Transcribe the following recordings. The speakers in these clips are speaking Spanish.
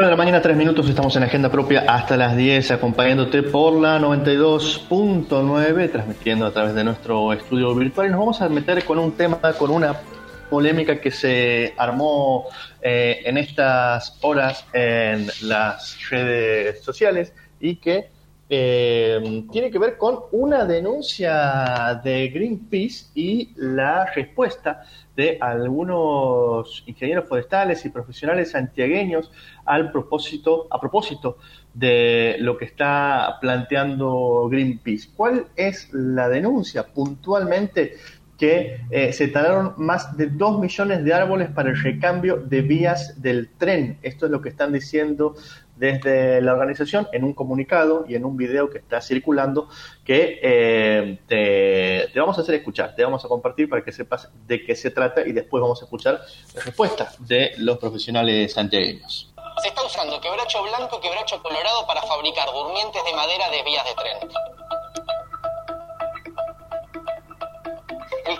Bueno, de la mañana, tres minutos, estamos en agenda propia hasta las 10, acompañándote por la 92.9, transmitiendo a través de nuestro estudio virtual. Y nos vamos a meter con un tema, con una polémica que se armó eh, en estas horas en las redes sociales y que eh, tiene que ver con una denuncia de Greenpeace y la respuesta de algunos ingenieros forestales y profesionales santiagueños al propósito, a propósito de lo que está planteando Greenpeace. ¿Cuál es la denuncia? Puntualmente que eh, se talaron más de 2 millones de árboles para el recambio de vías del tren. Esto es lo que están diciendo desde la organización en un comunicado y en un video que está circulando que eh, te, vamos a hacer escuchar, te vamos a compartir para que sepas de qué se trata y después vamos a escuchar la respuesta de los profesionales santiagueños. Se está usando quebracho blanco y quebracho colorado para fabricar durmientes de madera de vías de tren.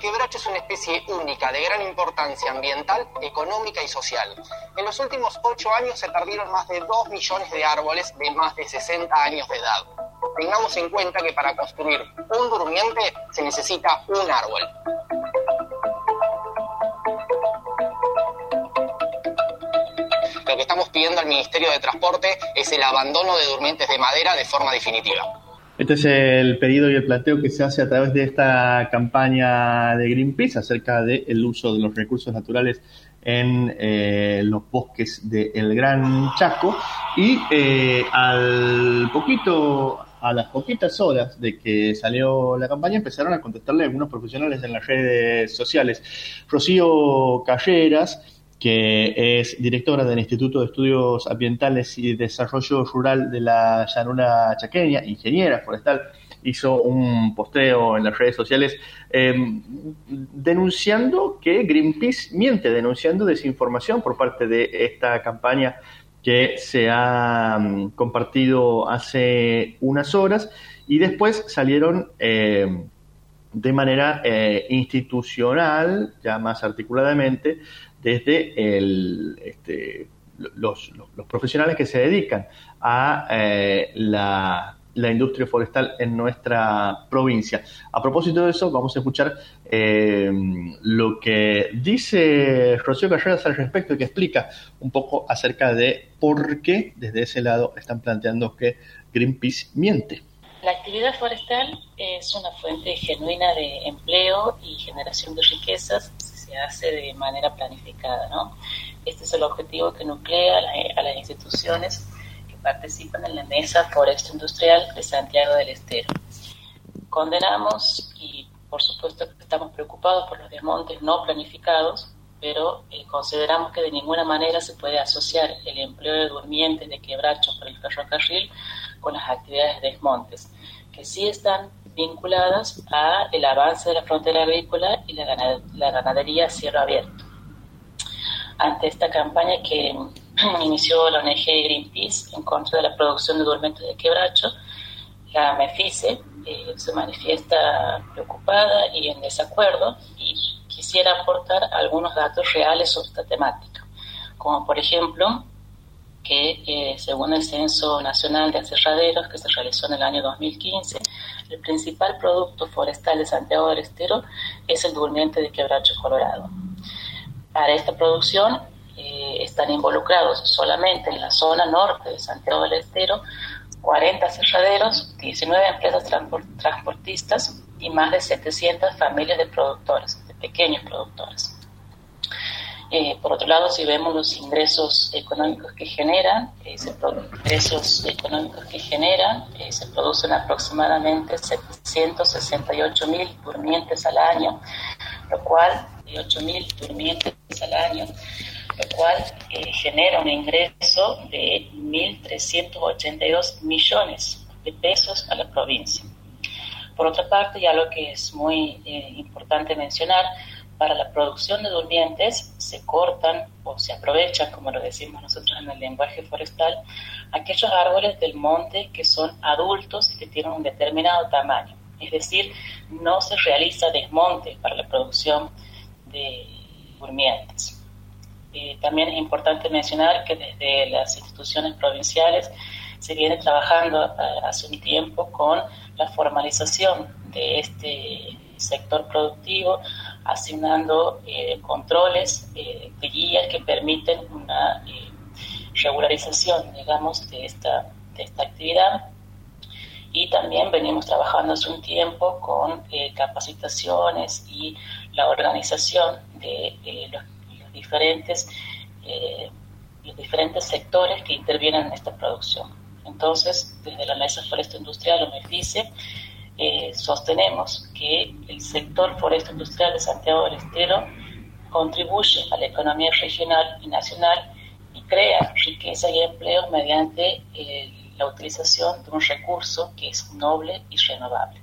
Quebracho es una especie única, de gran importancia ambiental, económica y social. En los últimos ocho años se perdieron más de dos millones de árboles de más de 60 años de edad. Tengamos en cuenta que para construir un durmiente se necesita un árbol. Lo que estamos pidiendo al Ministerio de Transporte es el abandono de durmientes de madera de forma definitiva. Este es el pedido y el planteo que se hace a través de esta campaña de Greenpeace acerca del uso de los recursos naturales en eh, los bosques del Gran Chaco y eh, al poquito a las poquitas horas de que salió la campaña empezaron a contestarle algunos profesionales en las redes sociales. Rocío Carreras que es directora del Instituto de Estudios Ambientales y Desarrollo Rural de la llanura chaqueña, ingeniera forestal, hizo un posteo en las redes sociales em, denunciando que Greenpeace miente, denunciando desinformación por parte de esta campaña que se ha mm, compartido hace unas horas. Y después salieron em, de manera eh, institucional, ya más articuladamente, desde el, este, los, profesionales que se dedican a eh, la, industria forestal en nuestra provincia. A propósito de eso, vamos a escuchar eh, lo que dice Rocío Carreras al respecto y que explica un poco acerca de por qué desde ese lado están planteando que Greenpeace miente. La actividad forestal es una fuente genuina de empleo y generación de riquezas se hace de manera planificada. ¿no? Este es el objetivo que nuclea a, las instituciones que participan en la Mesa Foresta Industrial de Santiago del Estero. Condenamos y por supuesto estamos preocupados por los desmontes no planificados, pero eh, consideramos que de ninguna manera se puede asociar el empleo de durmientes de quebrachos por el ferrocarril con las actividades de desmontes, que sí están vinculadas a el avance de la frontera agrícola y la, ganadería a cielo abierto. Ante esta campaña que inició la ONG Greenpeace en contra de la producción de durmientes de quebracho, la MEFICE eh, se manifiesta preocupada y en desacuerdo y quisiera aportar algunos datos reales sobre esta temática, como por ejemplo que eh, según el Censo Nacional de Aserraderos que se realizó en el año 2015, el principal producto forestal de Santiago del Estero es el durmiente de quebracho colorado. Para esta producción eh, están involucrados solamente en la zona norte de Santiago del Estero 40 cerraderos, 19 empresas transportistas y más de 700 familias de productores, de pequeños productores. Eh, por otro lado, si vemos los ingresos económicos que generan, eh, se ingresos económicos que generan, eh, se producen aproximadamente 768 mil durmientes al año, lo cual, 8 mil durmientes al año, lo cual genera un ingreso de 1.382 millones de pesos a la provincia. Por otra parte, ya lo que es muy importante mencionar, para la producción de durmientes se cortan o se aprovechan, como lo decimos nosotros en el lenguaje forestal, aquellos árboles del monte que son adultos y que tienen un determinado tamaño. Es decir, no se realiza desmonte para la producción de durmientes. Eh, también es importante mencionar que desde las instituciones provinciales se viene trabajando eh, hace un tiempo con la formalización de este sector productivo, asignando eh, controles de guías que permiten una regularización, digamos, de esta, de esta actividad. Y también venimos trabajando hace un tiempo con capacitaciones y la organización de los diferentes, eh, los diferentes sectores que intervienen en esta producción. Entonces, desde la Mesa Forestal Industrial, o MEFICE, eh, sostenemos que el sector forestal industrial de Santiago del Estero contribuye a la economía regional y nacional y crea riqueza y empleo mediante eh, la utilización de un recurso que es noble y renovable.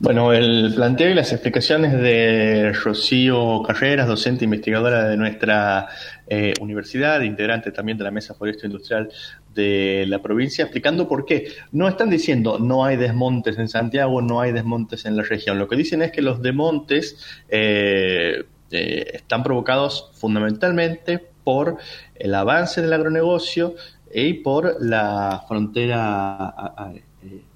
Bueno, el planteo y las explicaciones de Rocío Carreras, docente investigadora de nuestra eh, universidad, integrante también de la Mesa Forestal Industrial de la provincia, explicando por qué. No están diciendo no hay desmontes en Santiago, no hay desmontes en la región. Lo que dicen es que los desmontes eh, eh, están provocados fundamentalmente por el avance del agronegocio y por la frontera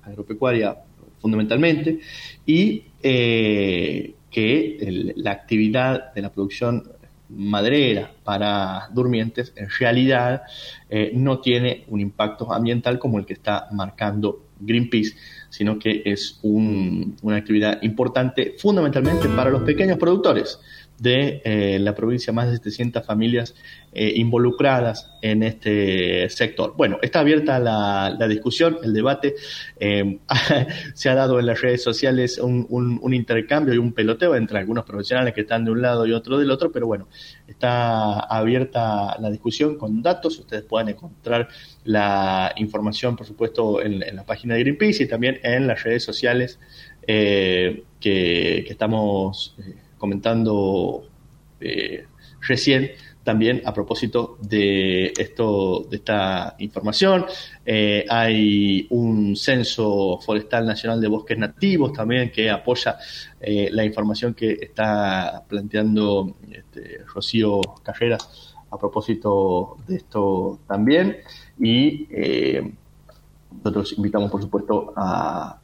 agropecuaria fundamentalmente, y eh, que la actividad de la producción maderera para durmientes en realidad eh, no tiene un impacto ambiental como el que está marcando Greenpeace, sino que es una actividad importante fundamentalmente para los pequeños productores de eh, la provincia, más de 700 familias eh, involucradas en este sector. Bueno, está abierta la, discusión, el debate. Eh, se ha dado en las redes sociales un, intercambio y un peloteo entre algunos profesionales que están de un lado y otro del otro, pero bueno, está abierta la discusión con datos. Ustedes pueden encontrar la información, por supuesto, en, la página de Greenpeace y también en las redes sociales que, que, estamos comentando eh, recién también a propósito de esto, de esta información. Eh, hay un censo forestal nacional de bosques nativos también que apoya eh, la información que está planteando este, Rocío Carreras a propósito de esto también. Y nosotros invitamos, por supuesto, a,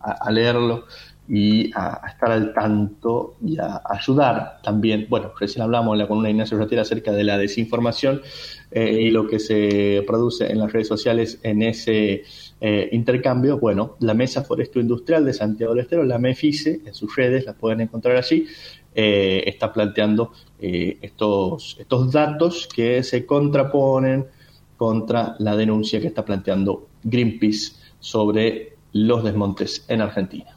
a leerlo y a, estar al tanto y a ayudar también. Bueno, recién hablamos con la columna Ignacio Rotera acerca de la desinformación eh, y lo que se produce en las redes sociales en ese eh, intercambio. Bueno, la Mesa Foresto Industrial de Santiago del Estero, la MEFICE, en sus redes, las pueden encontrar allí, eh, está planteando estos, estos datos que se contraponen contra la denuncia que está planteando Greenpeace sobre los desmontes en Argentina.